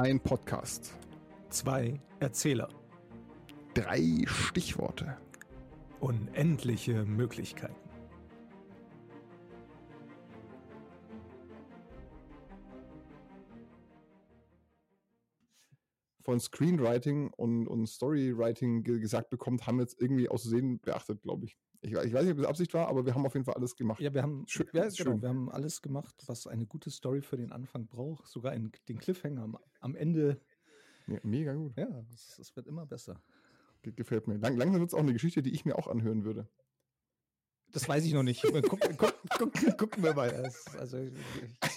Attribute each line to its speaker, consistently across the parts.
Speaker 1: Ein Podcast.
Speaker 2: Zwei Erzähler.
Speaker 1: Drei Stichworte.
Speaker 2: Unendliche Möglichkeiten.
Speaker 1: Von Screenwriting und, und Storywriting ge gesagt bekommt, haben wir jetzt irgendwie auszusehen beachtet, glaube ich. Ich. Ich weiß nicht, ob das Absicht war, aber wir haben auf jeden Fall alles gemacht.
Speaker 2: Ja, wir haben,
Speaker 1: Schön,
Speaker 2: ja,
Speaker 1: schön.
Speaker 2: genau, wir haben alles gemacht, was eine gute Story für den Anfang braucht. Sogar einen, den Cliffhanger am, am Ende.
Speaker 1: Ja, mega gut.
Speaker 2: Ja, es, es wird immer besser.
Speaker 1: Ge gefällt mir. Lang, langsam wird es auch eine Geschichte, die ich mir auch anhören würde.
Speaker 2: Das weiß ich noch nicht. Guck, guck, guck, gucken wir mal. Es- Also, ich,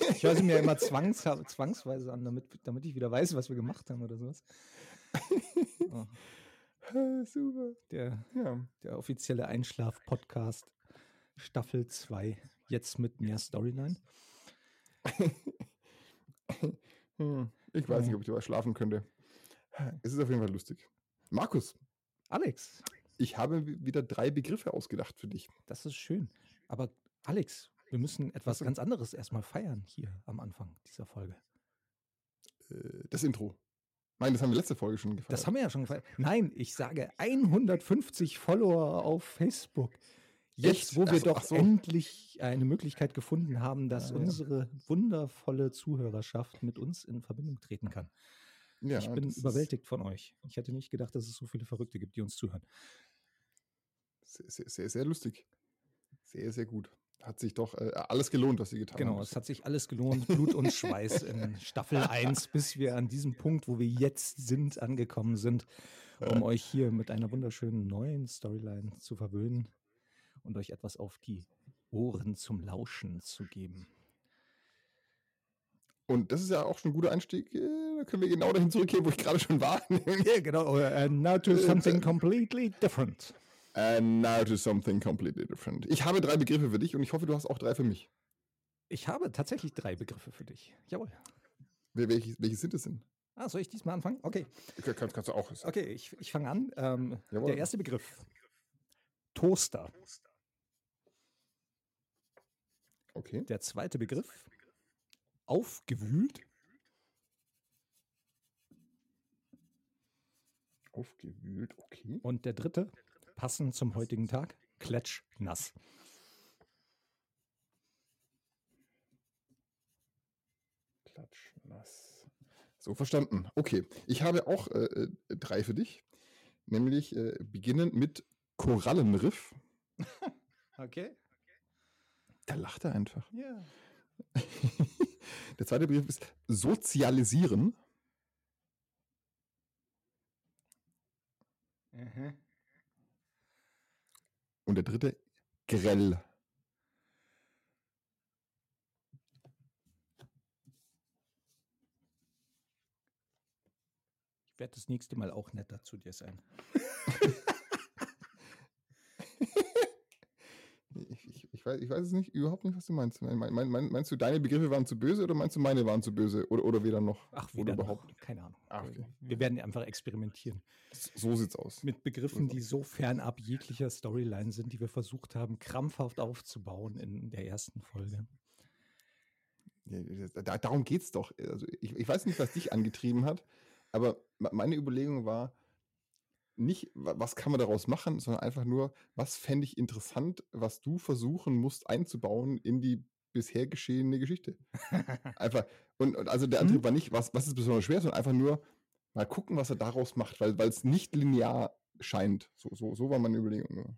Speaker 2: ich höre sie mir immer zwangs, zwangsweise an, damit, damit ich wieder weiß, was wir gemacht haben oder sowas. Oh,
Speaker 1: Super.
Speaker 2: der,
Speaker 1: Ja.
Speaker 2: der offizielle Einschlaf-Podcast Staffel 2. Jetzt mit mehr Storyline.
Speaker 1: Hm. Ich weiß nicht, ob ich dabei schlafen könnte. Es ist auf jeden Fall lustig. Markus,
Speaker 2: Alex,
Speaker 1: ich habe wi- wieder drei Begriffe ausgedacht für dich.
Speaker 2: das ist schön. Aber Alex, wir müssen etwas ganz anderes erstmal feiern hier am Anfang dieser Folge.
Speaker 1: Äh, Das Intro. Nein, das haben wir letzte Folge schon gefeiert.
Speaker 2: Das haben wir ja schon gefeiert. Nein, ich sage 150 Follower auf Facebook. Jetzt,
Speaker 1: Echt?
Speaker 2: wo wir
Speaker 1: Ach so,
Speaker 2: doch
Speaker 1: so.
Speaker 2: endlich eine Möglichkeit gefunden haben, dass
Speaker 1: Ja, ja.
Speaker 2: unsere wundervolle Zuhörerschaft mit uns in Verbindung treten kann.
Speaker 1: ja,
Speaker 2: ich bin überwältigt von euch. Ich hätte nicht gedacht, dass es so viele Verrückte gibt, die uns zuhören.
Speaker 1: Sehr, sehr, sehr, sehr lustig. Sehr, sehr gut. Hat sich doch äh, alles gelohnt, was Sie getan
Speaker 2: Genau,
Speaker 1: haben.
Speaker 2: es hat sich alles gelohnt, Blut und Schweiß in Staffel 1, bis wir an diesem Punkt, wo wir jetzt sind, angekommen sind, um euch hier mit einer wunderschönen neuen Storyline zu verwöhnen und euch etwas auf die Ohren zum Lauschen zu geben.
Speaker 1: Und das ist ja auch schon ein guter Einstieg. Äh, Da können wir genau dahin zurückgehen, wo ich gerade schon war.
Speaker 2: Ja, genau. Uh, now to something completely different.
Speaker 1: And now to something completely different. Ich habe drei Begriffe für dich und ich hoffe, du hast auch drei für mich.
Speaker 2: Ich habe tatsächlich drei Begriffe für dich. Jawohl.
Speaker 1: Wer- Welche, welche sind es denn?
Speaker 2: Ah, soll ich diesmal anfangen? Okay.
Speaker 1: Kann- Kannst, kannst du auch.
Speaker 2: Okay, ich, ich fange an. Ähm, der erste Begriff. Toaster.
Speaker 1: Okay.
Speaker 2: Der zweite Begriff. Aufgewühlt.
Speaker 1: Aufgewühlt, okay.
Speaker 2: Und der dritte, passend zum heutigen Tag, klatschnass.
Speaker 1: Klatschnass. So, verstanden. Okay. Ich habe auch äh, äh, drei für dich. Nämlich äh, beginnend mit Korallenriff.
Speaker 2: Okay.
Speaker 1: Da lacht er einfach.
Speaker 2: Ja.
Speaker 1: Der zweite Begriff ist sozialisieren. Und der dritte grell.
Speaker 2: Ich werde das nächste Mal auch netter zu dir sein.
Speaker 1: Ich, ich, weiß, ich weiß es nicht, überhaupt nicht, was du meinst. Mein, mein, mein, meinst du, deine Begriffe waren zu böse oder meinst du, meine waren zu böse? Oder, oder weder noch?
Speaker 2: Ach,
Speaker 1: oder
Speaker 2: wieder noch.
Speaker 1: überhaupt?
Speaker 2: Keine Ahnung.
Speaker 1: Ah, okay.
Speaker 2: Wir werden einfach experimentieren.
Speaker 1: So sieht's aus.
Speaker 2: Mit Begriffen, die so fernab jeglicher Storyline sind, die wir versucht haben, krampfhaft aufzubauen in der ersten Folge.
Speaker 1: Darum geht's doch. Also ich, ich weiß nicht, was dich angetrieben hat, aber me- meine Überlegung war nicht, wa- was kann man daraus machen, sondern einfach nur, was fände ich interessant, was du versuchen musst einzubauen in die bisher geschehene Geschichte. Einfach, und, und also der Antrieb war nicht, was, was ist besonders schwer, sondern einfach nur mal gucken, was er daraus macht, weil es nicht linear scheint. So, so, so war meine Überlegung. nur.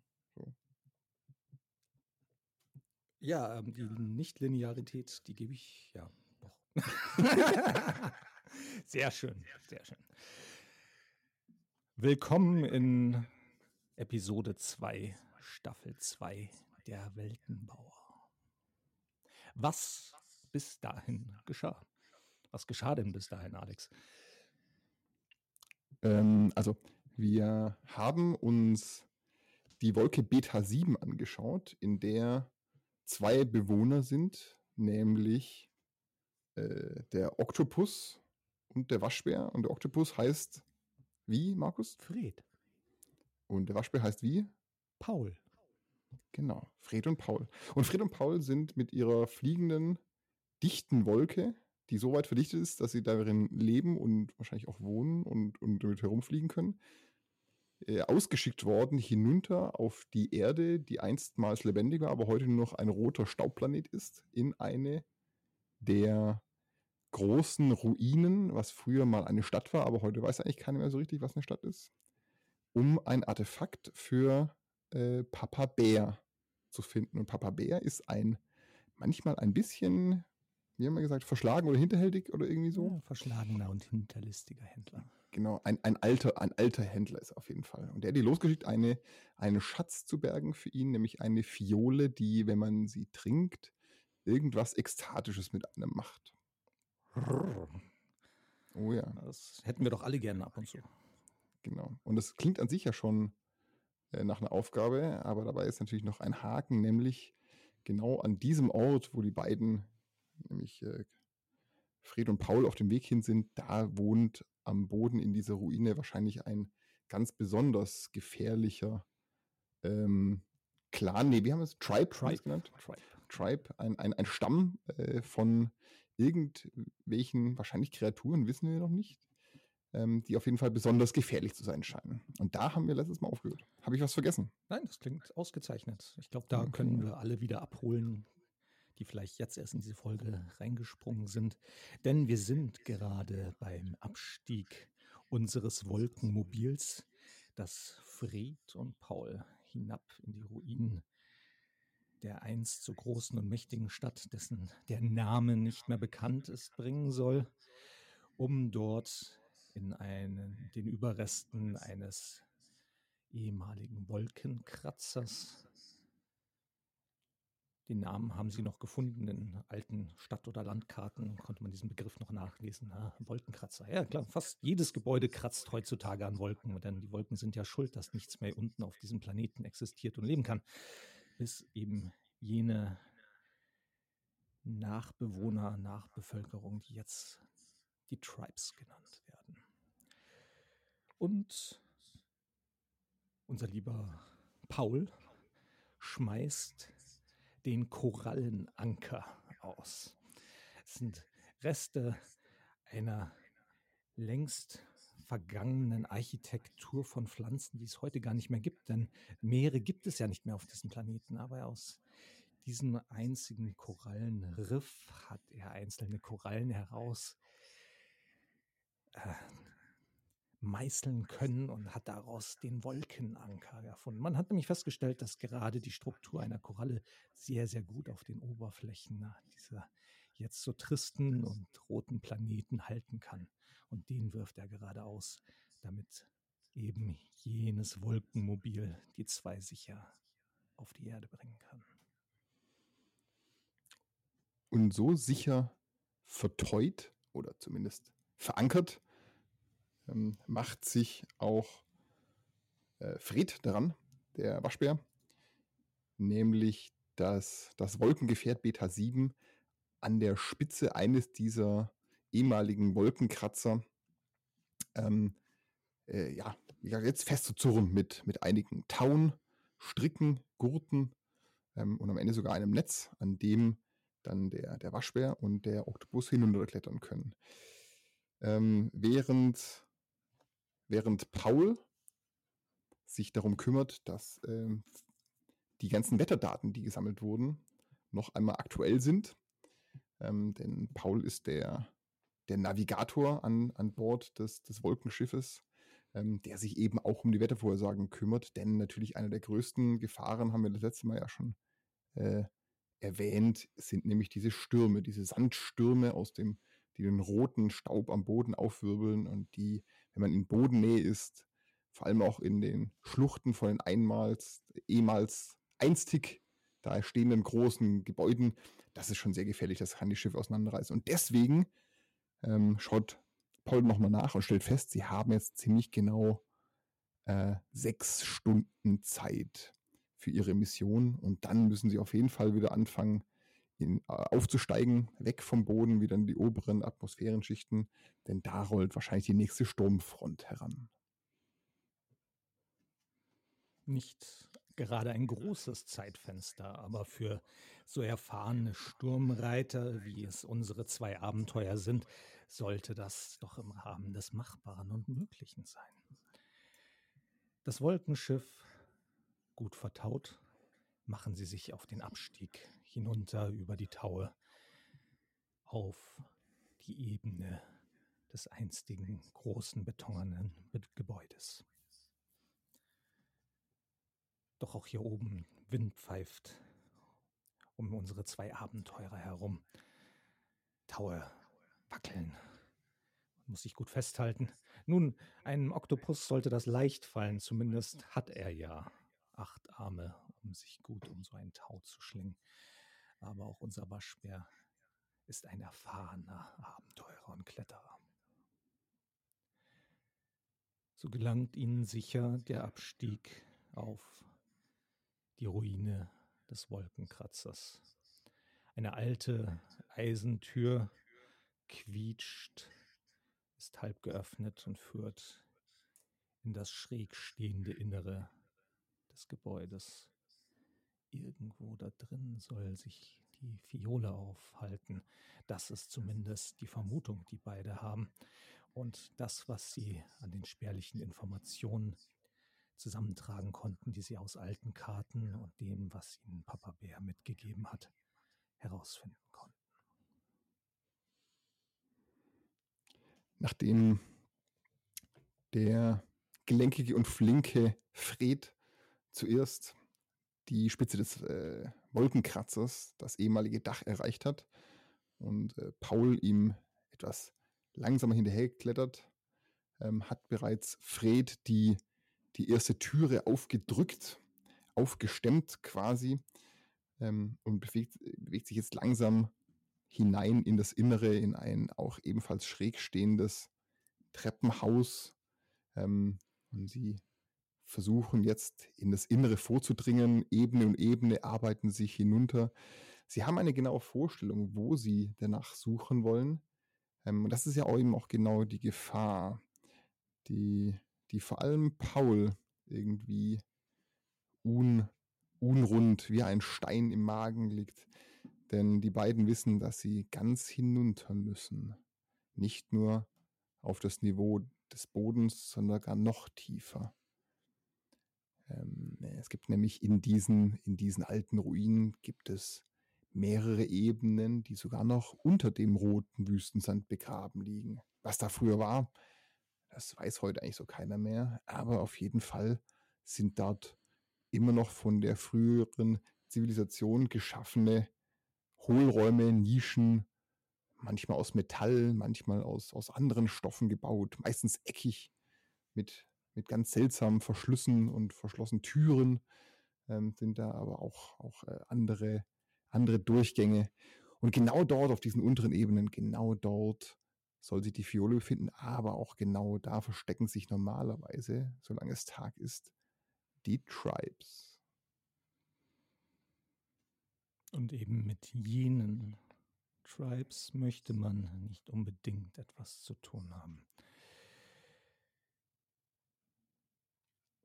Speaker 2: Ja, ähm, die Nichtlinearität, die gebe ich, ja, doch. sehr schön, sehr schön. Willkommen in Episode 2, Staffel 2, der Weltenbauer. Was bis dahin geschah? Was geschah denn bis dahin, Alex?
Speaker 1: Ähm, also, wir haben uns die Wolke Beta 7 angeschaut, in der zwei Bewohner sind, nämlich äh, der Oktopus und der Waschbär. Und der Oktopus heißt wie, Markus?
Speaker 2: Fred.
Speaker 1: Und der Waschbär heißt wie?
Speaker 2: Paul.
Speaker 1: Genau, Fred und Paul. Und Fred und Paul sind mit ihrer fliegenden, dichten Wolke die so weit verdichtet ist, dass sie darin leben und wahrscheinlich auch wohnen und, und damit herumfliegen können, äh, ausgeschickt worden hinunter auf die Erde, die einstmals lebendig war, aber heute nur noch ein roter Staubplanet ist, in eine der großen Ruinen, was früher mal eine Stadt war, aber heute weiß eigentlich keiner mehr so richtig, was eine Stadt ist, um ein Artefakt für äh, Papa Bär zu finden. Und Papa Bär ist ein manchmal ein bisschen, wie haben wir gesagt, verschlagen oder hinterhältig oder irgendwie so. Ja,
Speaker 2: verschlagener und hinterlistiger Händler.
Speaker 1: Genau, ein, ein, alter, ein alter Händler ist auf jeden Fall. Und der hat die losgeschickt, eine, einen Schatz zu bergen für ihn, nämlich eine Fiole, die, wenn man sie trinkt, irgendwas Ekstatisches mit einem macht.
Speaker 2: Oh ja. Das hätten wir doch alle gerne ab und zu.
Speaker 1: Genau. Und das klingt an sich ja schon äh, nach einer Aufgabe, aber dabei ist natürlich noch ein Haken, nämlich genau an diesem Ort, wo die beiden, nämlich äh, Fred und Paul auf dem Weg hin sind, da wohnt am Boden in dieser Ruine wahrscheinlich ein ganz besonders gefährlicher ähm, Clan, nee, wie haben wir es? Tribe, Tribe. genannt? Tribe. Tribe, ein, ein, ein Stamm äh, von irgendwelchen, wahrscheinlich Kreaturen, wissen wir noch nicht, ähm, die auf jeden Fall besonders gefährlich zu sein scheinen. Und da haben wir letztes Mal aufgehört. Habe ich was vergessen?
Speaker 2: Nein, das klingt ausgezeichnet. Ich glaube, da okay. können wir alle wieder abholen, die vielleicht jetzt erst in diese Folge reingesprungen sind. Denn wir sind gerade beim Abstieg unseres Wolkenmobils, das Fred und Paul hinab in die Ruinen der einst so großen und mächtigen Stadt, dessen der Name nicht mehr bekannt ist, bringen soll, um dort in einen, den Überresten eines ehemaligen Wolkenkratzers. Den Namen haben sie noch gefunden in alten Stadt- oder Landkarten, konnte man diesen Begriff noch nachlesen. Ah, Wolkenkratzer. Ja, klar, fast jedes Gebäude kratzt heutzutage an Wolken, denn die Wolken sind ja schuld, dass nichts mehr unten auf diesem Planeten existiert und leben kann. Bis eben jene Nachbewohner, Nachbevölkerung, die jetzt die Tribes genannt werden. Und unser lieber Paul schmeißt den Korallenanker aus. Es sind Reste einer längst vergangenen Architektur von Pflanzen, die es heute gar nicht mehr gibt, denn Meere gibt es ja nicht mehr auf diesem Planeten, aber aus diesem einzigen Korallenriff hat er einzelne Korallen heraus äh, meißeln können und hat daraus den Wolkenanker erfunden. Man hat nämlich festgestellt, dass gerade die Struktur einer Koralle sehr, sehr gut auf den Oberflächen dieser jetzt so tristen und roten Planeten halten kann. Und den wirft er gerade aus, damit eben jenes Wolkenmobil die zwei sicher auf die Erde bringen kann.
Speaker 1: Und so sicher verteut oder zumindest verankert ähm, macht sich auch äh, Fred daran, der Waschbär, nämlich dass das Wolkengefährt Beta 7 an der Spitze eines dieser ehemaligen Wolkenkratzer ähm, äh, ja, jetzt festzuzurren mit, mit einigen Tauen, Stricken, Gurten ähm, und am Ende sogar einem Netz, an dem dann der, der Waschbär und der Oktopus hinunterklettern können. Ähm, während während Paul sich darum kümmert, dass äh, die ganzen Wetterdaten, die gesammelt wurden, noch einmal aktuell sind. Ähm, denn Paul ist der, der Navigator an, an Bord des, des Wolkenschiffes, ähm, der sich eben auch um die Wettervorhersagen kümmert. Denn natürlich eine der größten Gefahren, haben wir das letzte Mal ja schon äh, erwähnt, sind nämlich diese Stürme, diese Sandstürme aus dem, die den roten Staub am Boden aufwirbeln und die wenn man in Bodennähe ist, vor allem auch in den Schluchten von den einmals, ehemals einstig da stehenden großen Gebäuden, das ist schon sehr gefährlich, das kann die Schiffe auseinanderreißen. Und deswegen ähm, schaut Paul nochmal nach und stellt fest, sie haben jetzt ziemlich genau äh, sechs Stunden Zeit für ihre Mission und dann müssen sie auf jeden Fall wieder anfangen, in, äh, aufzusteigen, weg vom Boden, wieder in die oberen Atmosphärenschichten, denn da rollt wahrscheinlich die nächste Sturmfront heran.
Speaker 2: Nicht gerade ein großes Zeitfenster, aber für so erfahrene Sturmreiter, wie es unsere zwei Abenteuer sind, sollte das doch im Rahmen des Machbaren und Möglichen sein. Das Wolkenschiff, gut vertaut, machen sie sich auf den Abstieg hinunter über die Taue auf die Ebene des einstigen großen betonenen Gebäudes. Doch auch hier oben Wind pfeift um unsere zwei Abenteurer herum. Taue wackeln. Man muss sich gut festhalten. Nun, einem Oktopus sollte das leicht fallen, zumindest hat er ja acht Arme, um sich gut um so ein Tau zu schlingen. Aber auch unser Waschbär ist ein erfahrener Abenteurer und Kletterer. So gelangt ihnen sicher der Abstieg auf die Ruine des Wolkenkratzers. Eine alte Eisentür quietscht, ist halb geöffnet und führt in das schräg stehende Innere des Gebäudes. Irgendwo da drin soll sich die Fiole aufhalten. Das ist zumindest die Vermutung, die beide haben. Und das, was sie an den spärlichen Informationen zusammentragen konnten, die sie aus alten Karten und dem, was ihnen Papa Bär mitgegeben hat, herausfinden konnten.
Speaker 1: Nachdem der gelenkige und flinke Fred zuerst die Spitze des äh, Wolkenkratzers, das ehemalige Dach, erreicht hat und äh, Paul ihm etwas langsamer hinterhergeklettert, ähm, hat bereits Fred die die erste Türe aufgedrückt, aufgestemmt quasi ähm, und bewegt, bewegt sich jetzt langsam hinein in das Innere, in ein auch ebenfalls schräg stehendes Treppenhaus. Ähm, und sie versuchen jetzt in das Innere vorzudringen, Ebene und Ebene arbeiten sich hinunter. Sie haben eine genaue Vorstellung, wo sie danach suchen wollen. Ähm, und das ist ja auch eben auch genau die Gefahr, die die vor allem Paul irgendwie un, unrund wie ein Stein im Magen liegt. Denn die beiden wissen, dass sie ganz hinunter müssen. Nicht nur auf das Niveau des Bodens, sondern gar noch tiefer. Ähm, es gibt nämlich in diesen, in diesen alten Ruinen gibt es mehrere Ebenen, die sogar noch unter dem roten Wüstensand begraben liegen. Was da früher war, das weiß heute eigentlich so keiner mehr. Aber auf jeden Fall sind dort immer noch von der früheren Zivilisation geschaffene Hohlräume, Nischen, manchmal aus Metall, manchmal aus, aus anderen Stoffen gebaut, meistens eckig, mit, mit ganz seltsamen Verschlüssen und verschlossenen Türen ähm, sind da aber auch, auch äh, andere, andere Durchgänge. Und genau dort, auf diesen unteren Ebenen, genau dort soll sich die Fiole befinden, aber auch genau da verstecken sich normalerweise, solange es Tag ist, die Tribes.
Speaker 2: Und eben mit jenen Tribes möchte man nicht unbedingt etwas zu tun haben.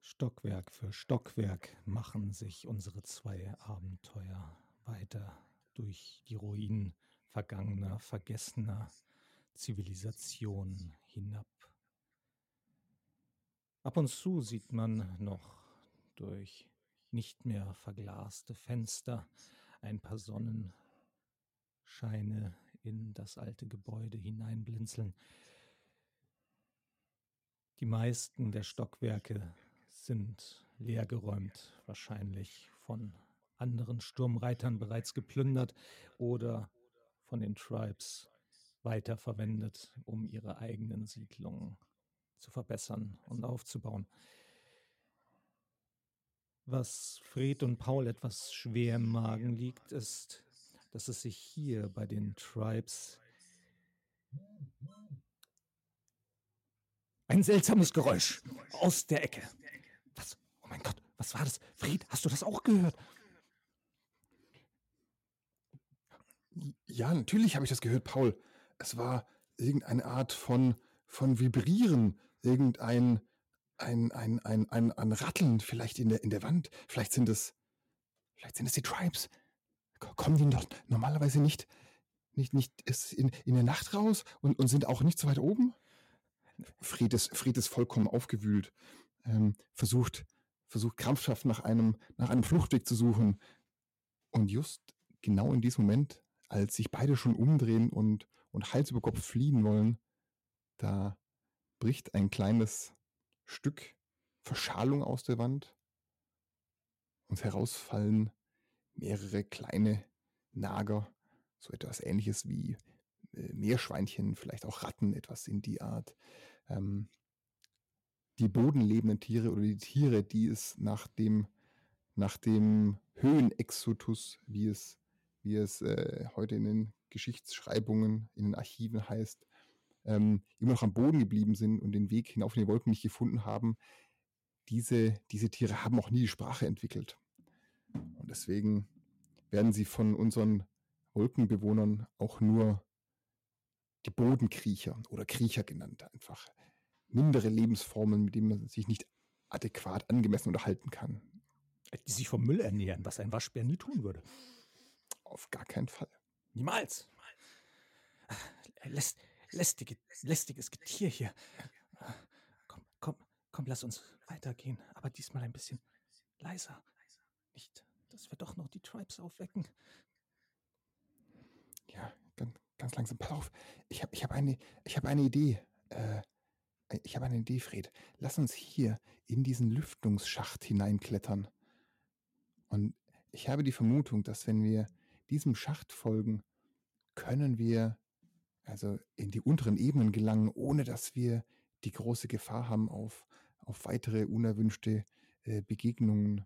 Speaker 2: Stockwerk für Stockwerk machen sich unsere zwei Abenteuer weiter durch die Ruinen vergangener, vergessener, Zivilisation hinab. Ab und zu sieht man noch durch nicht mehr verglaste Fenster ein paar Sonnenscheine in das alte Gebäude hineinblinzeln. Die meisten der Stockwerke sind leergeräumt, wahrscheinlich von anderen Sturmreitern bereits geplündert oder von den Tribes weiterverwendet, um ihre eigenen Siedlungen zu verbessern und aufzubauen. Was Fred und Paul etwas schwer im Magen liegt, ist, dass es sich hier bei den Tribes ein seltsames Geräusch aus der Ecke. Was? Oh mein Gott, was war das? Fred, hast du das auch gehört?
Speaker 1: Ja, natürlich habe ich das gehört, Paul es war irgendeine Art von, von Vibrieren, irgendein ein, ein, ein, ein, ein Ratteln vielleicht in der, in der Wand. Vielleicht sind es, vielleicht sind es die Tribes. Kommen die doch normalerweise nicht, nicht, nicht in, in der Nacht raus und, und sind auch nicht so weit oben? Fried ist, Fried ist vollkommen aufgewühlt, ähm, versucht, versucht krampfhaft nach einem, nach einem Fluchtweg zu suchen. Und just genau in diesem Moment, als sich beide schon umdrehen und, und Hals über Kopf fliehen wollen, da bricht ein kleines Stück Verschalung aus der Wand und herausfallen mehrere kleine Nager, so etwas ähnliches wie äh, Meerschweinchen, vielleicht auch Ratten, etwas in die Art. Ähm, die bodenlebenden Tiere oder die Tiere, die es nach dem, nach dem Höhenexodus, wie es, wie es äh, heute in den Geschichtsschreibungen, in den Archiven heißt, ähm, immer noch am Boden geblieben sind und den Weg hinauf in die Wolken nicht gefunden haben, diese, diese Tiere haben auch nie die Sprache entwickelt. Und deswegen werden sie von unseren Wolkenbewohnern auch nur die Bodenkriecher oder Kriecher genannt. Einfach mindere Lebensformen, mit denen man sich nicht adäquat angemessen unterhalten kann.
Speaker 2: Die sich vom Müll ernähren, was ein Waschbär nie tun würde.
Speaker 1: Auf gar keinen Fall.
Speaker 2: Niemals. Lässt, lästige, lästiges Getier hier. Komm, komm, komm, lass uns weitergehen, aber diesmal ein bisschen leiser. Nicht, dass wir doch noch die Tribes aufwecken.
Speaker 1: Ja, ganz, ganz langsam. Pass auf, ich habe ich hab eine, hab eine Idee. Äh, ich habe eine Idee, Fred. Lass uns hier in diesen Lüftungsschacht hineinklettern. Und ich habe die Vermutung, dass wenn wir diesem Schacht folgen, können wir also in die unteren Ebenen gelangen, ohne dass wir die große Gefahr haben auf, auf weitere unerwünschte äh, Begegnungen,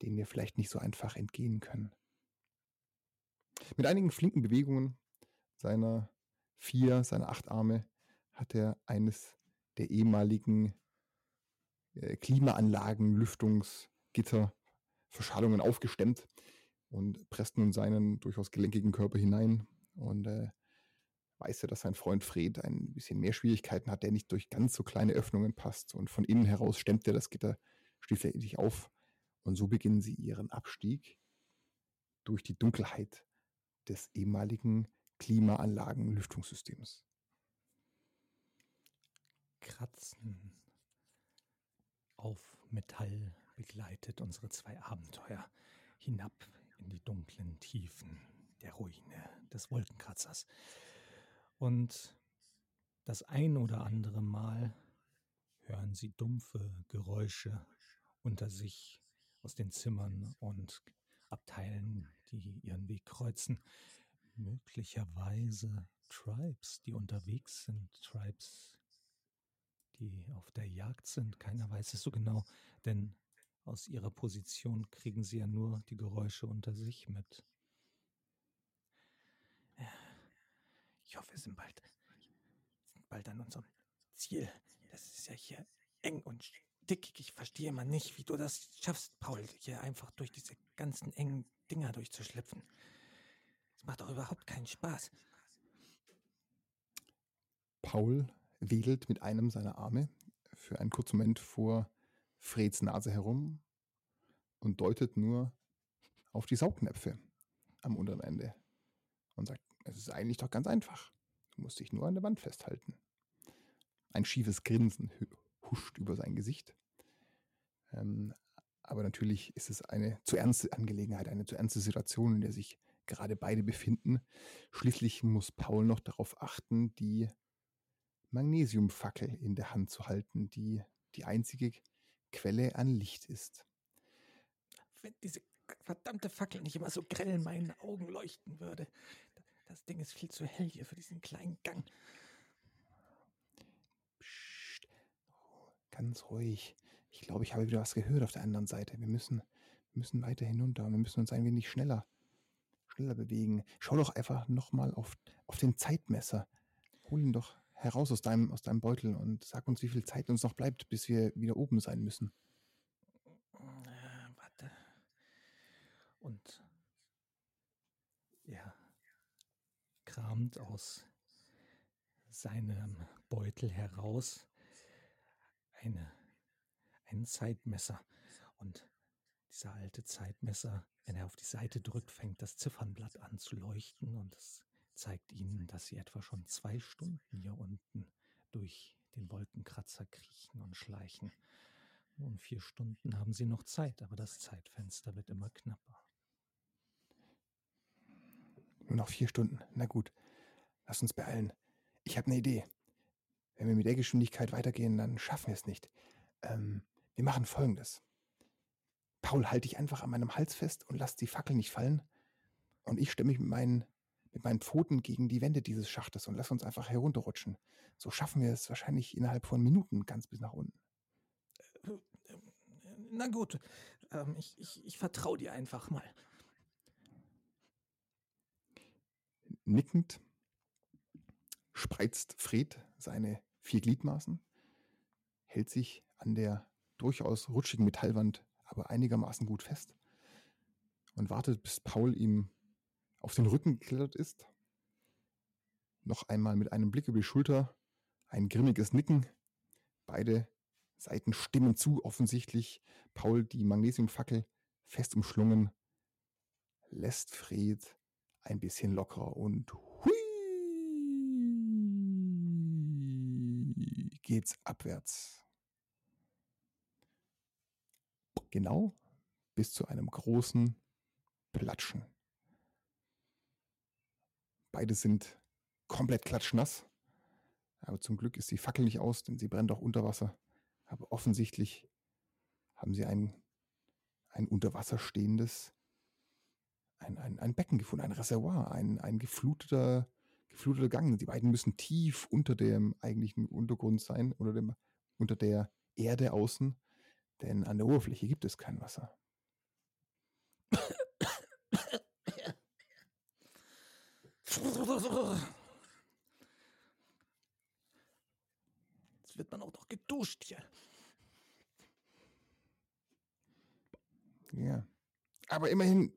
Speaker 1: denen wir vielleicht nicht so einfach entgehen können. Mit einigen flinken Bewegungen seiner vier, seiner acht Arme hat er eines der ehemaligen äh, Klimaanlagen, Lüftungsgitter, Verschalungen aufgestemmt und presst nun seinen durchaus gelenkigen Körper hinein und äh, weiß er, dass sein Freund Fred ein bisschen mehr Schwierigkeiten hat, der nicht durch ganz so kleine Öffnungen passt. Und von innen heraus stemmt er das Gitter schließlich auf. Und so beginnen sie ihren Abstieg durch die Dunkelheit des ehemaligen Klimaanlagen-Lüftungssystems.
Speaker 2: Kratzen auf Metall begleitet unsere zwei Abenteuer hinab in die dunklen Tiefen der Ruine des Wolkenkratzers. Und das ein oder andere Mal hören sie dumpfe Geräusche unter sich aus den Zimmern und Abteilen, die ihren Weg kreuzen. Möglicherweise Tribes, die unterwegs sind, Tribes, die auf der Jagd sind. Keiner weiß es so genau, denn aus ihrer Position kriegen sie ja nur die Geräusche unter sich mit. Ich hoffe, wir sind bald, sind bald an unserem Ziel. Das ist ja hier eng und stickig. Ich verstehe immer nicht, wie du das schaffst, Paul, hier einfach durch diese ganzen engen Dinger durchzuschlüpfen. Das macht doch überhaupt keinen Spaß.
Speaker 1: Paul wedelt mit einem seiner Arme für einen kurzen Moment vor Freds Nase herum und deutet nur auf die Saugnäpfe am unteren Ende und sagt, es ist eigentlich doch ganz einfach. Du musst dich nur an der Wand festhalten. Ein schiefes Grinsen huscht über sein Gesicht. Ähm, aber natürlich ist es eine zu ernste Angelegenheit, eine zu ernste Situation, in der sich gerade beide befinden. Schließlich muss Paul noch darauf achten, die Magnesiumfackel in der Hand zu halten, die die einzige Quelle an Licht ist.
Speaker 2: Wenn diese verdammte Fackel nicht immer so grell in meinen Augen leuchten würde. Das Ding ist viel zu hell hier für diesen kleinen Gang.
Speaker 1: Psst. Ganz ruhig. Ich glaube, ich habe wieder was gehört auf der anderen Seite. Wir müssen, müssen weiter hinunter. Wir müssen uns ein wenig schneller, schneller bewegen. Schau doch einfach nochmal auf, auf den Zeitmesser. Hol ihn doch heraus aus deinem, aus deinem Beutel und sag uns, wie viel Zeit uns noch bleibt, bis wir wieder oben sein müssen.
Speaker 2: Äh, warte. Und ja, kramt aus seinem Beutel heraus eine ein Zeitmesser. Und dieser alte Zeitmesser, wenn er auf die Seite drückt, fängt das Ziffernblatt an zu leuchten und es zeigt ihnen, dass sie etwa schon zwei Stunden hier unten durch den Wolkenkratzer kriechen und schleichen. Nun vier Stunden haben sie noch Zeit, aber das Zeitfenster wird immer knapper.
Speaker 1: Nur noch vier Stunden. Na gut, lass uns beeilen. Ich habe eine Idee. Wenn wir mit der Geschwindigkeit weitergehen, dann schaffen wir es nicht. Ähm, wir machen folgendes. Paul, halte dich einfach an meinem Hals fest und lass die Fackel nicht fallen. Und ich stemme mich mit meinen, mit meinen Pfoten gegen die Wände dieses Schachtes und lass uns einfach herunterrutschen. So schaffen wir es wahrscheinlich innerhalb von Minuten ganz bis nach unten.
Speaker 2: Äh, na gut, ähm, ich, ich, ich vertraue dir einfach mal.
Speaker 1: Nickend spreizt Fred seine vier Gliedmaßen, hält sich an der durchaus rutschigen Metallwand aber einigermaßen gut fest und wartet, bis Paul ihm auf den Rücken geklettert ist. Noch einmal mit einem Blick über die Schulter, ein grimmiges Nicken. Beide Seiten stimmen zu, offensichtlich. Paul die Magnesiumfackel fest umschlungen, lässt Fred ein bisschen lockerer und hui geht's abwärts. Genau bis zu einem großen Platschen. Beide sind komplett klatschnass. Aber zum Glück ist die Fackel nicht aus, denn sie brennt auch unter Wasser. Aber offensichtlich haben sie ein, ein unter Wasser stehendes, ein, ein, ein Becken gefunden, ein Reservoir, ein, ein gefluteter, gefluteter Gang. Die beiden müssen tief unter dem eigentlichen Untergrund sein, oder dem, unter der Erde außen denn an der Oberfläche gibt es kein Wasser.
Speaker 2: Jetzt wird man auch noch geduscht hier.
Speaker 1: Ja. Aber immerhin,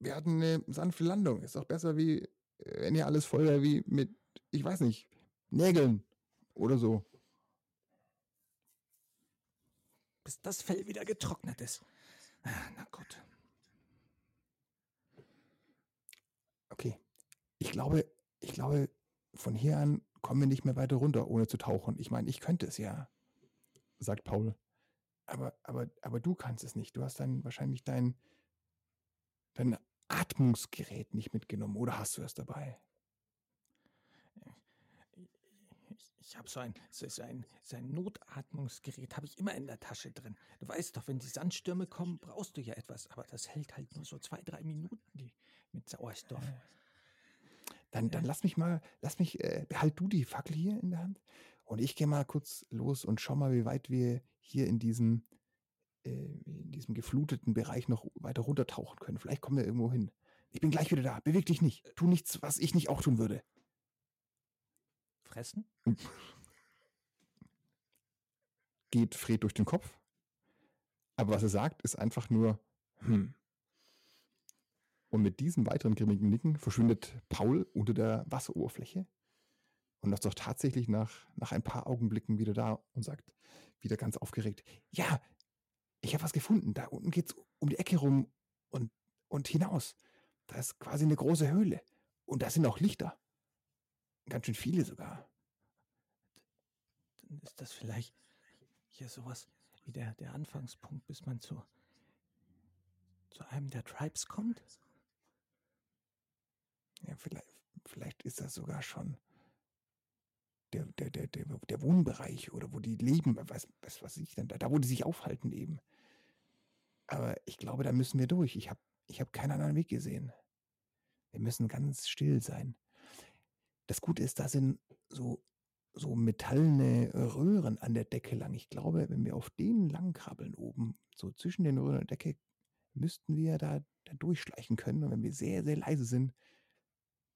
Speaker 1: wir hatten eine sanfte Landung. Ist doch besser, wie wenn hier alles voll wäre wie mit, ich weiß nicht, Nägeln oder so.
Speaker 2: bis das Fell wieder getrocknet ist. Ah, na gut.
Speaker 1: Okay. Ich glaube, ich glaube, von hier an kommen wir nicht mehr weiter runter, ohne zu tauchen. Ich meine, ich könnte es ja, sagt Paul. Aber, aber, aber du kannst es nicht. Du hast dann wahrscheinlich dein, dein Atmungsgerät nicht mitgenommen. Oder hast du es dabei?
Speaker 2: Ich habe so ein, so ein, so ein Notatmungsgerät, habe ich immer in der Tasche drin. Du weißt doch, wenn die Sandstürme kommen, brauchst du ja etwas. Aber das hält halt nur so zwei, drei Minuten die, mit Sauerstoff.
Speaker 1: Dann, dann lass mich mal, lass mich, äh, behalt du die Fackel hier in der Hand und ich gehe mal kurz los und schau mal, wie weit wir hier in diesem, in diesem gefluteten Bereich noch weiter runtertauchen können. Vielleicht kommen wir irgendwo hin. Ich bin gleich wieder da. Beweg dich nicht. Tu nichts, was ich nicht auch tun würde
Speaker 2: fressen?
Speaker 1: Geht Fred durch den Kopf. Aber was er sagt, ist einfach nur, hm. Und mit diesem weiteren grimmigen Nicken verschwindet Paul unter der Wasseroberfläche und ist doch tatsächlich nach, nach ein paar Augenblicken wieder da und sagt, wieder ganz aufgeregt, ja, ich habe was gefunden. Da unten geht es um die Ecke rum und, und hinaus. Da ist quasi eine große Höhle. Und da sind auch Lichter. Ganz schön viele sogar.
Speaker 2: Dann ist das vielleicht hier sowas wie der, der Anfangspunkt, bis man zu, zu einem der Tribes kommt?
Speaker 1: Ja, vielleicht, vielleicht ist das sogar schon der, der, der, der, der Wohnbereich oder wo die leben, was, was weiß ich denn, da, da wo die sich aufhalten eben. Aber ich glaube, da müssen wir durch. Ich habe ich hab keinen anderen Weg gesehen. Wir müssen ganz still sein. Das Gute ist, da sind so, so metallene Röhren an der Decke lang. Ich glaube, wenn wir auf denen lang krabbeln oben, so zwischen den Röhren der Decke, müssten wir da, da durchschleichen können. Und wenn wir sehr, sehr leise sind,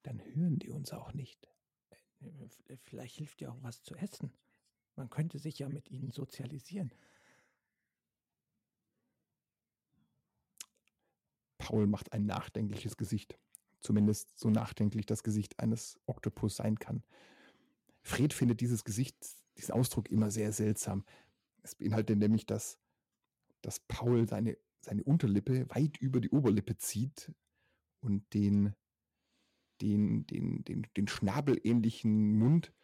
Speaker 1: dann hören die uns auch nicht.
Speaker 2: Äh, vielleicht hilft ja auch was zu essen. Man könnte sich ja mit ihnen sozialisieren.
Speaker 1: Paul macht ein nachdenkliches Gesicht zumindest so nachdenklich das Gesicht eines Oktopus sein kann. Fred findet dieses Gesicht, diesen Ausdruck immer sehr seltsam. Es beinhaltet nämlich, dass dass Paul seine, seine Unterlippe weit über die Oberlippe zieht und den, den, den, den, den schnabelähnlichen Mund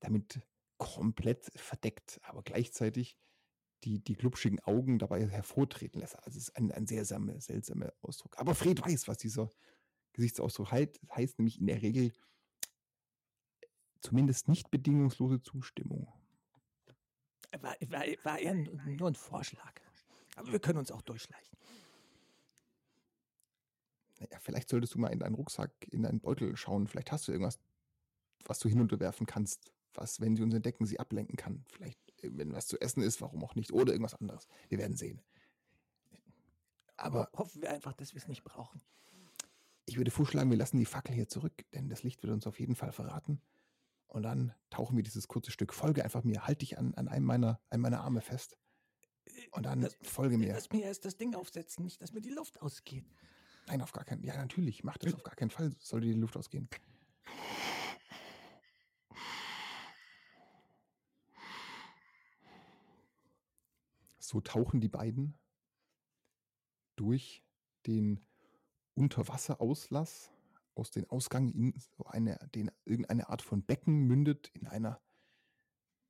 Speaker 1: damit komplett verdeckt, aber gleichzeitig die, die glubschigen Augen dabei hervortreten lässt. Also es ist ein, ein sehr seltsamer Ausdruck. Aber Fred weiß, was dieser Gesichtsausdruck heißt, heißt nämlich in der Regel zumindest nicht bedingungslose Zustimmung.
Speaker 2: War, war, war eher nur ein Vorschlag. Aber wir können uns auch durchschleichen.
Speaker 1: Naja, vielleicht solltest du mal in deinen Rucksack, in deinen Beutel schauen. Vielleicht hast du irgendwas, was du hinunterwerfen kannst, was, wenn sie uns entdecken, sie ablenken kann. Vielleicht, wenn was zu essen ist, warum auch nicht. Oder irgendwas anderes. Wir werden sehen.
Speaker 2: Aber hoffen wir einfach, dass wir es nicht brauchen.
Speaker 1: Ich würde vorschlagen, wir lassen die Fackel hier zurück, denn das Licht wird uns auf jeden Fall verraten. Und dann tauchen wir dieses kurze Stück. Folge einfach mir. Halt dich an, an einem meiner, einem meiner Arme fest. Und dann das, folge mir.
Speaker 2: Lass mir erst das Ding aufsetzen, nicht, dass mir die Luft ausgeht.
Speaker 1: Nein, auf gar keinen Ja, natürlich. Mach das auf gar keinen Fall. Soll dir die Luft ausgehen. So tauchen die beiden durch den Unterwasserauslass aus dem Ausgang in so eine, den, irgendeine Art von Becken mündet, in einer,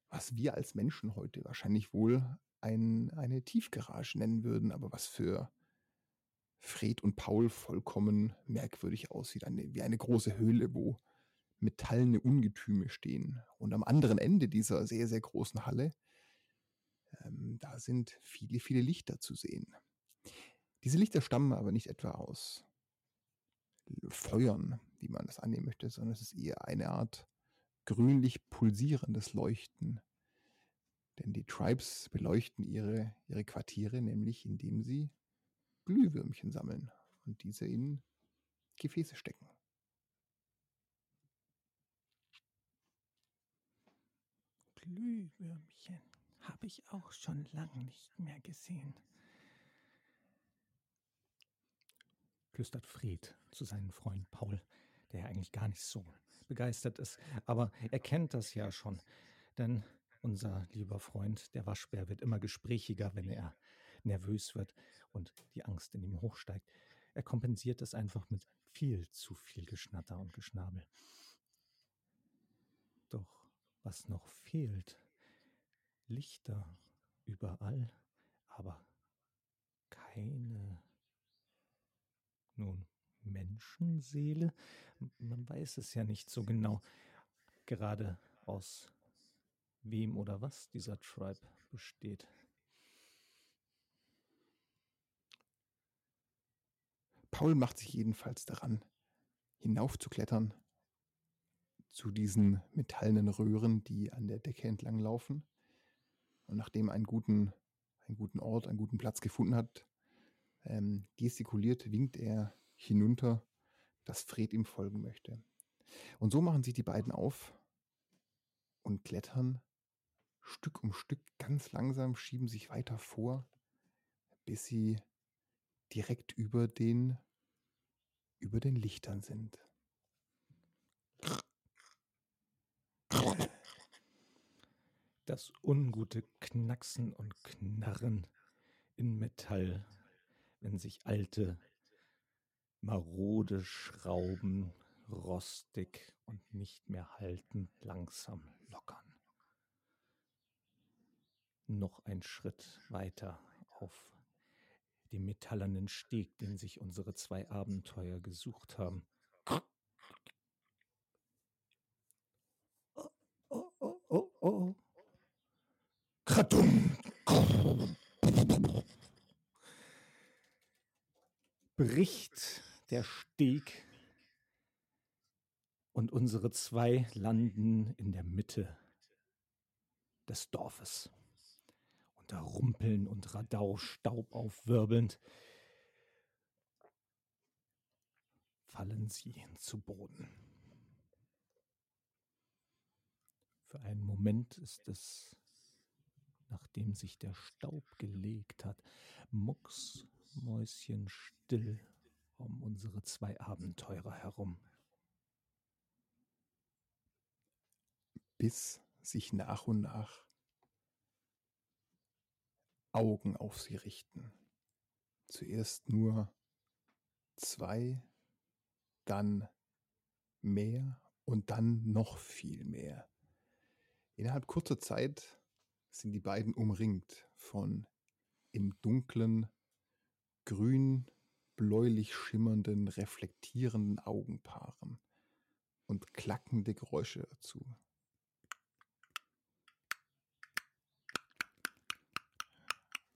Speaker 1: was wir als Menschen heute wahrscheinlich wohl ein, eine Tiefgarage nennen würden, aber was für Fred und Paul vollkommen merkwürdig aussieht, eine, wie eine große Höhle, wo metallene Ungetüme stehen. Und am anderen Ende dieser sehr, sehr großen Halle, ähm, da sind viele, viele Lichter zu sehen. Diese Lichter stammen aber nicht etwa aus Feuern, wie man das annehmen möchte, sondern es ist eher eine Art grünlich pulsierendes Leuchten. Denn die Tribes beleuchten ihre, ihre Quartiere nämlich, indem sie Glühwürmchen sammeln und diese in Gefäße stecken.
Speaker 2: Glühwürmchen habe ich auch schon lange nicht mehr gesehen. flüstert Fred zu seinem Freund Paul, der ja eigentlich gar nicht so begeistert ist. Aber er kennt das ja schon. Denn unser lieber Freund, der Waschbär, wird immer gesprächiger, wenn er nervös wird und die Angst in ihm hochsteigt. Er kompensiert es einfach mit viel zu viel Geschnatter und Geschnabel. Doch was noch fehlt, Lichter überall, aber keine nun, Menschenseele? Man weiß es ja nicht so genau, gerade aus wem oder was dieser Tribe besteht.
Speaker 1: Paul macht sich jedenfalls daran, hinaufzuklettern zu diesen metallenen Röhren, die an der Decke entlang laufen. Und nachdem er einen guten, einen guten Ort, einen guten Platz gefunden hat, ähm, gestikuliert, winkt er hinunter, dass Fred ihm folgen möchte. Und so machen sich die beiden auf und klettern Stück um Stück ganz langsam, schieben sich weiter vor, bis sie direkt über den, über den Lichtern sind.
Speaker 2: Das ungute Knacksen und Knarren in Metall wenn sich alte, marode Schrauben rostig und nicht mehr haltend langsam lockern. Noch ein Schritt weiter auf dem metallernen Steg, den sich unsere zwei Abenteuer gesucht haben. Oh, oh, oh, oh, bricht der Steg und unsere zwei landen in der Mitte des Dorfes. Unter Rumpeln und Radau, Staub aufwirbelnd, fallen sie zu Boden. Für einen Moment ist es, nachdem sich der Staub gelegt hat, mucks mäuschenstill um unsere zwei Abenteurer herum.
Speaker 1: Bis sich nach und nach Augen auf sie richten. Zuerst nur zwei, dann mehr und dann noch viel mehr. Innerhalb kurzer Zeit sind die beiden umringt von im dunklen, grün, bläulich schimmernden, reflektierenden Augenpaaren und klackende Geräusche dazu.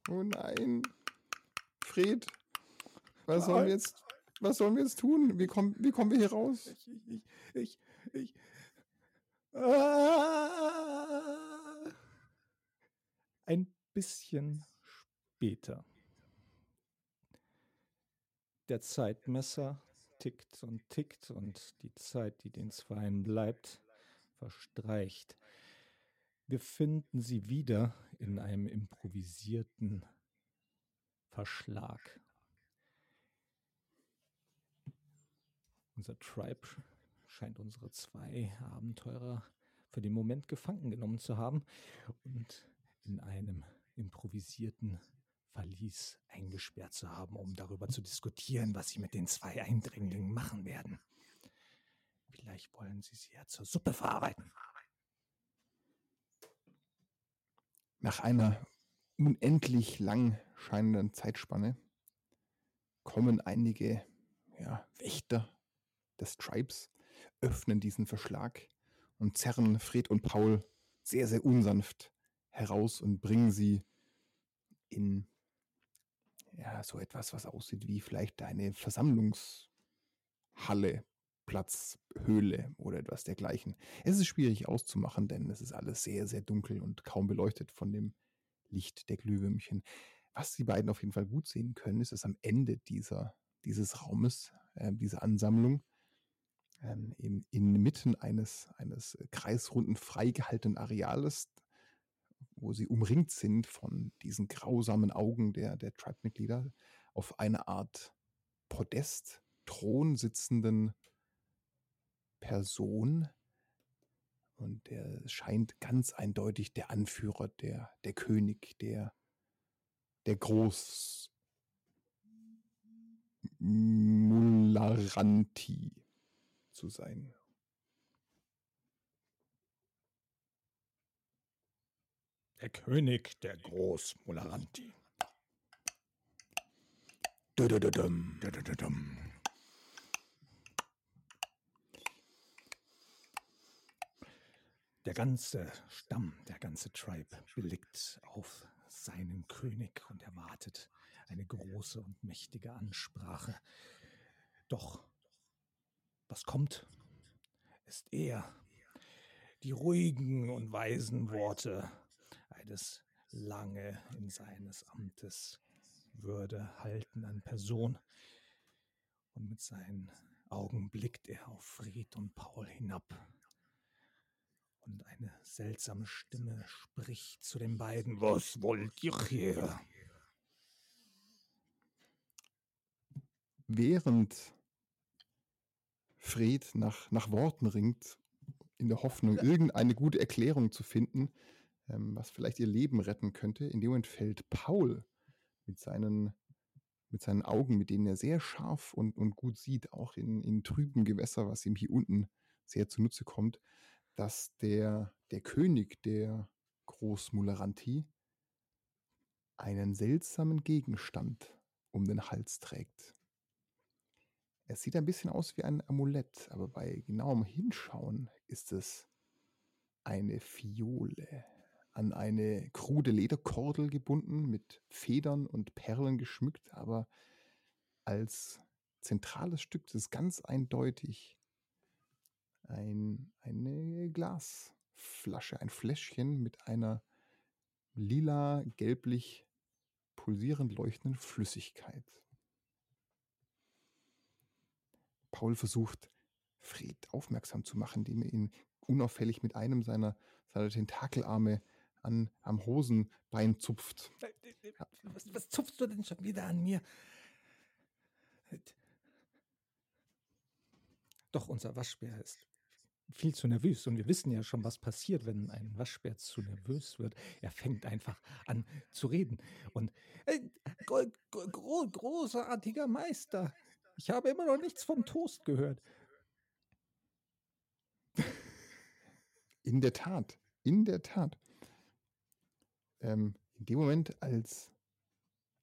Speaker 1: Oh nein. Fred, was sollen wir jetzt, was sollen wir jetzt tun? Wie kommen, wie kommen wir hier raus?
Speaker 2: Ich, ich, ich, ich. Ah. Ein bisschen später. Der Zeitmesser tickt und tickt und die Zeit, die den Zweien bleibt, verstreicht. Wir finden sie wieder in einem improvisierten Verschlag. Unser Tribe scheint unsere zwei Abenteurer für den Moment gefangen genommen zu haben und in einem improvisierten Verlies eingesperrt zu haben, um darüber zu diskutieren, was sie mit den zwei Eindringlingen machen werden. Vielleicht wollen sie sie ja zur Suppe verarbeiten.
Speaker 1: Nach einer unendlich lang scheinenden Zeitspanne kommen einige ja, Wächter des Tribes, öffnen diesen Verschlag und zerren Fred und Paul sehr, sehr unsanft heraus und bringen sie in ja, so etwas, was aussieht wie vielleicht eine Versammlungshalle, Platz, Höhle oder etwas dergleichen. Es ist schwierig auszumachen, denn es ist alles sehr, sehr dunkel und kaum beleuchtet von dem Licht der Glühwürmchen. Was die beiden auf jeden Fall gut sehen können, ist, dass am Ende dieser, dieses Raumes, äh, dieser Ansammlung, ähm, in, inmitten eines, eines kreisrunden, freigehaltenen Areales, wo sie umringt sind von diesen grausamen Augen der, der Tribe-Mitglieder, auf eine Art Podest, Thron sitzenden Person. Und der scheint ganz eindeutig der Anführer, der, der König, der, der Groß Mularanti zu sein.
Speaker 2: Der König der
Speaker 1: dum,
Speaker 2: Der ganze Stamm, der ganze Tribe blickt auf seinen König und erwartet eine große und mächtige Ansprache. Doch was kommt, ist er. Die ruhigen und weisen Worte eines lange in seines Amtes Würde haltenden Person. Und mit seinen Augen blickt er auf Fried und Paul hinab und eine seltsame Stimme spricht zu den beiden. Was wollt ihr hier?
Speaker 1: Während Fred nach, nach Worten ringt, in der Hoffnung, irgendeine gute Erklärung zu finden, ähm, was vielleicht ihr Leben retten könnte, in dem Moment fällt Paul mit seinen, mit seinen Augen, mit denen er sehr scharf und, und gut sieht, auch in, in trüben Gewässer, was ihm hier unten sehr zunutze kommt, dass der, der König der Großmulleranti einen seltsamen Gegenstand um den Hals trägt. Es sieht ein bisschen aus wie ein Amulett, aber bei genauem Hinschauen ist es eine Fiole, an eine krude Lederkordel gebunden, mit Federn und Perlen geschmückt, aber als zentrales Stück, das ist ganz eindeutig ein, eine Glasflasche, ein Fläschchen mit einer lila, gelblich pulsierend leuchtenden Flüssigkeit. Paul versucht, Fred aufmerksam zu machen, indem er ihn unauffällig mit einem seiner, seiner Tentakelarme an, am Hosenbein zupft.
Speaker 2: Was, was zupfst du denn schon wieder an mir? Doch unser Waschbär ist viel zu nervös. Und wir wissen ja schon, was passiert, wenn ein Waschbär zu nervös wird. Er fängt einfach an zu reden. Und äh, gro gro großartiger Meister, ich habe immer noch nichts von Toast gehört.
Speaker 1: In der Tat, in der Tat. Ähm, in dem Moment, als,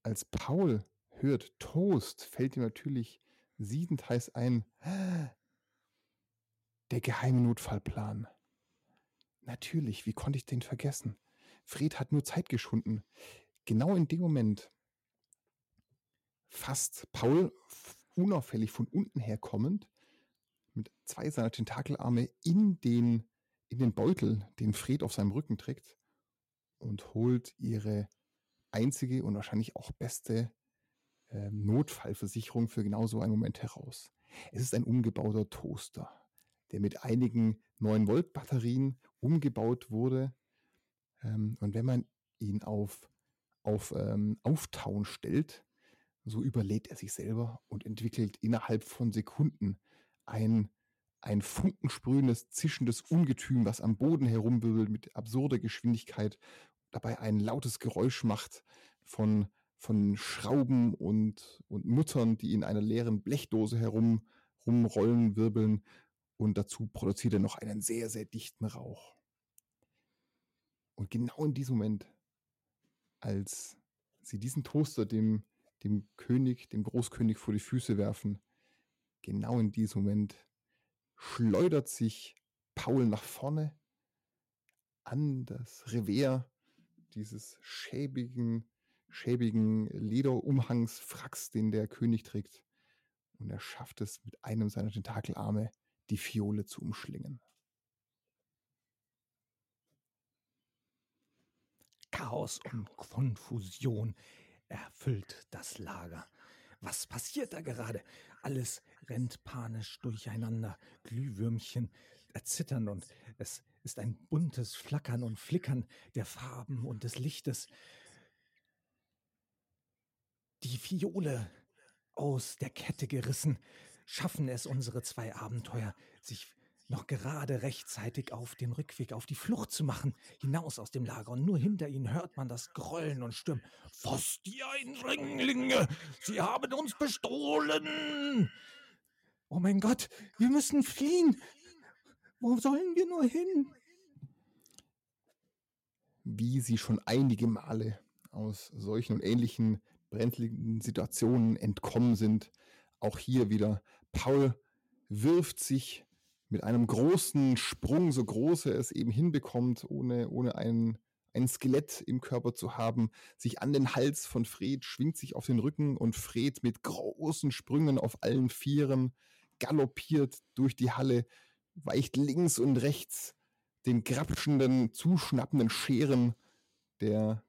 Speaker 1: als Paul hört Toast, fällt ihm natürlich siedend heiß ein, der geheime Notfallplan. Natürlich, wie konnte ich den vergessen? Fred hat nur Zeit geschunden. Genau in dem Moment fasst Paul unauffällig von unten her kommend mit zwei seiner Tentakelarme in den, in den Beutel, den Fred auf seinem Rücken trägt und holt ihre einzige und wahrscheinlich auch beste äh, Notfallversicherung für genau so einen Moment heraus. Es ist ein umgebauter Toaster der mit einigen 9-Volt-Batterien umgebaut wurde. Ähm, und wenn man ihn auf, auf ähm, Auftauen stellt, so überlädt er sich selber und entwickelt innerhalb von Sekunden ein, ein funkensprühendes, zischendes Ungetüm, was am Boden herumwirbelt mit absurder Geschwindigkeit, dabei ein lautes Geräusch macht von, von Schrauben und, und Muttern, die in einer leeren Blechdose herum rumrollen, wirbeln und dazu produziert er noch einen sehr, sehr dichten Rauch. Und genau in diesem Moment, als sie diesen Toaster dem, dem König, dem Großkönig vor die Füße werfen, genau in diesem Moment schleudert sich Paul nach vorne an das Revers dieses schäbigen, schäbigen Lederumhangsfracks, den der König trägt. Und er schafft es mit einem seiner Tentakelarme, die Fiole zu umschlingen.
Speaker 2: Chaos und Konfusion erfüllt das Lager. Was passiert da gerade? Alles rennt panisch durcheinander. Glühwürmchen erzittern und es ist ein buntes Flackern und Flickern der Farben und des Lichtes. Die Fiole aus der Kette gerissen, schaffen es unsere zwei Abenteuer, sich noch gerade rechtzeitig auf den Rückweg, auf die Flucht zu machen, hinaus aus dem Lager. Und nur hinter ihnen hört man das Grollen und Stürmen. Was die Eindringlinge! Sie haben uns bestohlen! Oh mein Gott, wir müssen fliehen! Wo sollen wir nur hin?
Speaker 1: Wie sie schon einige Male aus solchen und ähnlichen brenzligen Situationen entkommen sind, auch hier wieder Paul wirft sich mit einem großen Sprung, so groß er es eben hinbekommt, ohne, ohne ein, ein Skelett im Körper zu haben, sich an den Hals von Fred, schwingt sich auf den Rücken und Fred mit großen Sprüngen auf allen Vieren galoppiert durch die Halle, weicht links und rechts den grapschenden, zuschnappenden Scheren der,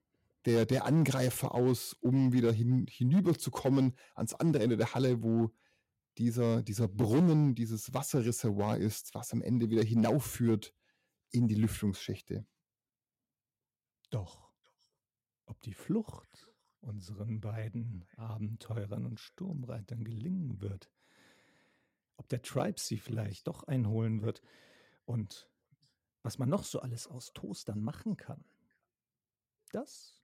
Speaker 1: der, der Angreifer aus, um wieder hin, hinüberzukommen ans andere Ende der Halle, wo dieser, dieser Brunnen, dieses Wasserreservoir ist, was am Ende wieder hinaufführt in die Lüftungsschächte.
Speaker 2: Doch, ob die Flucht unseren beiden Abenteurern und Sturmreitern gelingen wird, ob der Tribe sie vielleicht doch einholen wird und was man noch so alles aus Toastern machen kann, das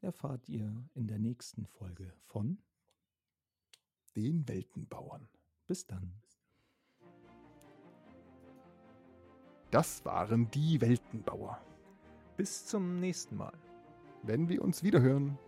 Speaker 2: erfahrt ihr in der nächsten Folge von
Speaker 1: den Weltenbauern.
Speaker 2: Bis dann.
Speaker 1: Das waren die Weltenbauer.
Speaker 2: Bis zum nächsten Mal.
Speaker 1: Wenn wir uns wiederhören.